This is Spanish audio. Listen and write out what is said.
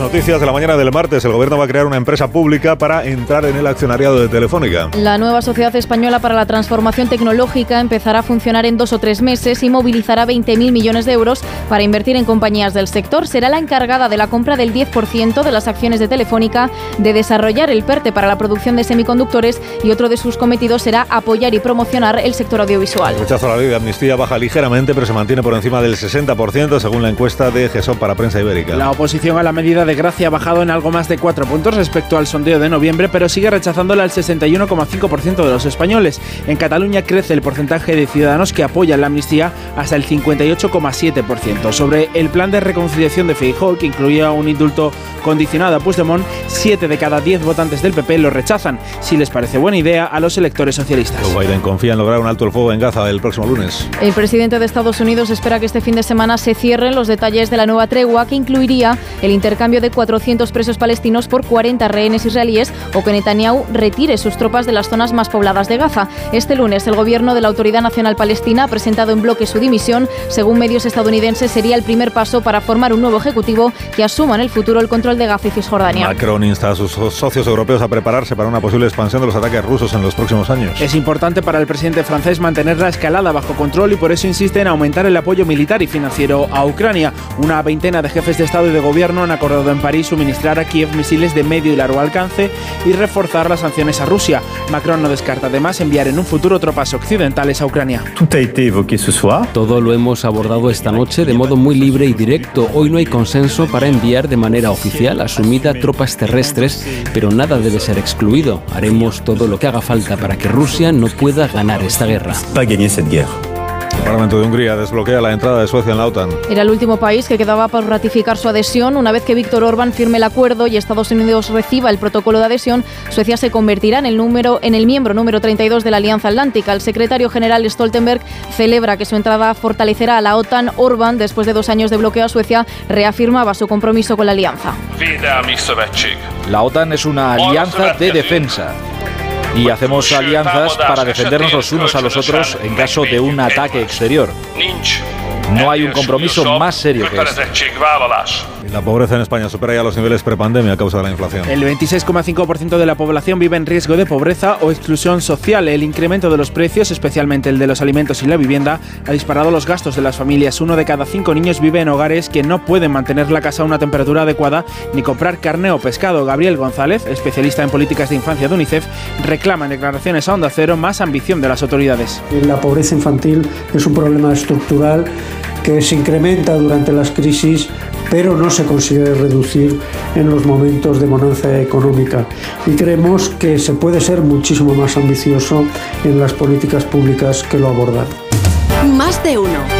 noticias de la mañana del martes. El gobierno va a crear una empresa pública para entrar en el accionariado de Telefónica. La nueva Sociedad Española para la Transformación Tecnológica empezará a funcionar en dos o tres meses y movilizará 20.000 millones de euros para invertir en compañías del sector. Será la encargada de la compra del 10% de las acciones de Telefónica, de desarrollar el PERTE para la producción de semiconductores y otro de sus cometidos será apoyar y promocionar el sector audiovisual. El rechazo a la ley de amnistía baja ligeramente, pero se mantiene por encima del 60% según la encuesta de GESOP para Prensa Ibérica. La oposición a la medida de gracia ha bajado en algo más de 4 puntos respecto al sondeo de noviembre, pero sigue rechazándola al 61,5% de los españoles. En Cataluña crece el porcentaje de ciudadanos que apoyan la amnistía hasta el 58,7%. Sobre el plan de reconciliación de Feijóo, que incluía un indulto condicionado a Puigdemont, 7 de cada 10 votantes del PP lo rechazan. Si les parece buena idea a los electores socialistas. Joe Biden confía en lograr un alto el fuego en Gaza el próximo lunes. El presidente de Estados Unidos espera que este fin de semana se cierren los detalles de la nueva tregua que incluiría el intercambio de 400 presos palestinos por 40 rehenes israelíes o que Netanyahu retire sus tropas de las zonas más pobladas de Gaza. Este lunes, el gobierno de la Autoridad Nacional Palestina ha presentado en bloque su dimisión. Según medios estadounidenses, sería el primer paso para formar un nuevo ejecutivo que asuma en el futuro el control de Gaza y Cisjordania. Macron insta a sus socios europeos a prepararse para una posible expansión de los ataques rusos en los próximos años. Es importante para el presidente francés mantener la escalada bajo control y por eso insiste en aumentar el apoyo militar y financiero a Ucrania. Una veintena de jefes de Estado y de Gobierno han acordado en París suministrar a Kiev misiles de medio y largo alcance y reforzar las sanciones a Rusia. Macron no descarta además enviar en un futuro tropas occidentales a Ucrania. Todo lo hemos abordado esta noche de modo muy libre y directo. Hoy no hay consenso para enviar de manera oficial asumida tropas terrestres, pero nada debe ser excluido. Haremos todo lo que haga falta para que Rusia no pueda ganar esta guerra. El Parlamento de Hungría desbloquea la entrada de Suecia en la OTAN. Era el último país que quedaba por ratificar su adhesión. Una vez que Víctor Orbán firme el acuerdo y Estados Unidos reciba el protocolo de adhesión, Suecia se convertirá en el, número, en el miembro número 32 de la Alianza Atlántica. El secretario general Stoltenberg celebra que su entrada fortalecerá a la OTAN. Orbán, después de dos años de bloqueo a Suecia, reafirmaba su compromiso con la alianza. La OTAN es una alianza de defensa y hacemos alianzas para defendernos los unos a los otros en caso de un ataque exterior. No hay un compromiso más serio que este. La pobreza en España supera ya los niveles prepandemia a causa de la inflación. El 26,5% de la población vive en riesgo de pobreza o exclusión social. El incremento de los precios, especialmente el de los alimentos y la vivienda, ha disparado los gastos de las familias. Uno de cada cinco niños vive en hogares que no pueden mantener la casa a una temperatura adecuada ni comprar carne o pescado. Gabriel González, especialista en políticas de infancia de UNICEF, reclama en declaraciones a Onda Cero más ambición de las autoridades. La pobreza infantil es un problema estructural que se incrementa durante las crisis, pero no se consigue reducir en los momentos de bonanza económica. Y creemos que se puede ser muchísimo más ambicioso en las políticas públicas que lo abordan. Más de uno.